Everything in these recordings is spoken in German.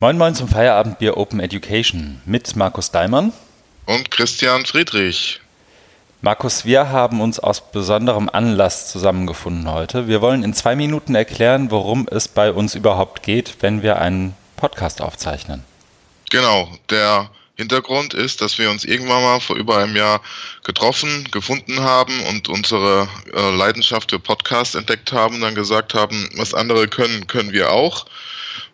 Moin Moin zum Feierabendbier Open Education mit Markus Daimann und Christian Friedrich. Markus, wir haben uns aus besonderem Anlass zusammengefunden heute. Wir wollen in zwei Minuten erklären, worum es bei uns überhaupt geht, wenn wir einen Podcast aufzeichnen. Genau, der Hintergrund ist, dass wir uns irgendwann mal vor über einem Jahr getroffen, gefunden haben und unsere äh, Leidenschaft für Podcast entdeckt haben und dann gesagt haben, was andere können, können wir auch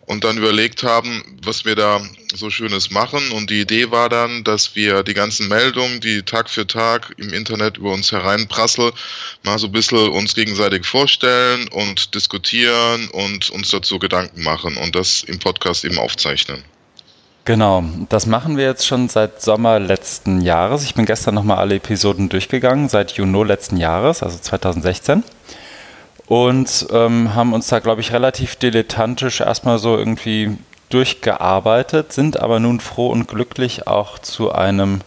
und dann überlegt haben, was wir da so Schönes machen. Und die Idee war dann, dass wir die ganzen Meldungen, die Tag für Tag im Internet über uns hereinprasseln, mal so ein bisschen uns gegenseitig vorstellen und diskutieren und uns dazu Gedanken machen und das im Podcast eben aufzeichnen. Genau, das machen wir jetzt schon seit Sommer letzten Jahres. Ich bin gestern nochmal alle Episoden durchgegangen, seit Juni letzten Jahres, also 2016 und ähm, haben uns da, glaube ich, relativ dilettantisch erstmal so irgendwie durchgearbeitet, sind aber nun froh und glücklich auch zu einem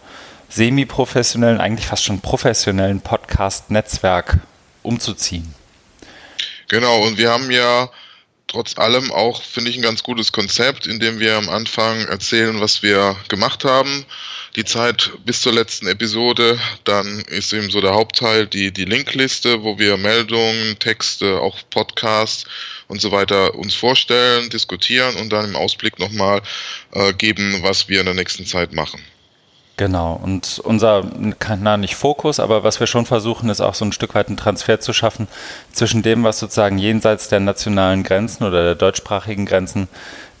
semi-professionellen, eigentlich fast schon professionellen Podcast-Netzwerk umzuziehen. Genau, und wir haben ja trotz allem auch, finde ich, ein ganz gutes Konzept, in dem wir am Anfang erzählen, was wir gemacht haben die Zeit bis zur letzten Episode. Dann ist eben so der Hauptteil die, die Linkliste, wo wir Meldungen, Texte, auch Podcasts und so weiter uns vorstellen, diskutieren und dann im Ausblick nochmal äh, geben, was wir in der nächsten Zeit machen. Genau, und unser, na nicht Fokus, aber was wir schon versuchen, ist auch so ein Stück weit einen Transfer zu schaffen zwischen dem, was sozusagen jenseits der nationalen Grenzen oder der deutschsprachigen Grenzen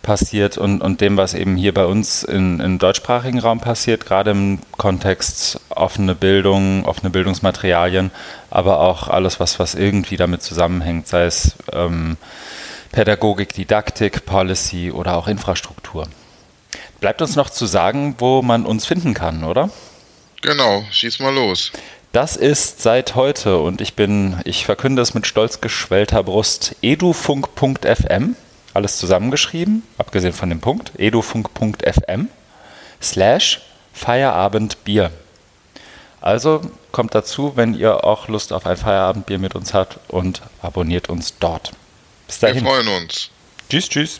passiert und, und dem, was eben hier bei uns in, im deutschsprachigen Raum passiert, gerade im Kontext offene Bildung, offene Bildungsmaterialien, aber auch alles, was, was irgendwie damit zusammenhängt, sei es ähm, Pädagogik, Didaktik, Policy oder auch Infrastruktur. Bleibt uns noch zu sagen, wo man uns finden kann, oder? Genau, schieß mal los. Das ist seit heute und ich bin, ich verkünde es mit stolz geschwellter Brust, edufunk.fm alles zusammengeschrieben, abgesehen von dem Punkt, edufunk.fm slash Feierabendbier. Also kommt dazu, wenn ihr auch Lust auf ein Feierabendbier mit uns habt und abonniert uns dort. Bis dahin. Wir freuen uns. Tschüss, tschüss.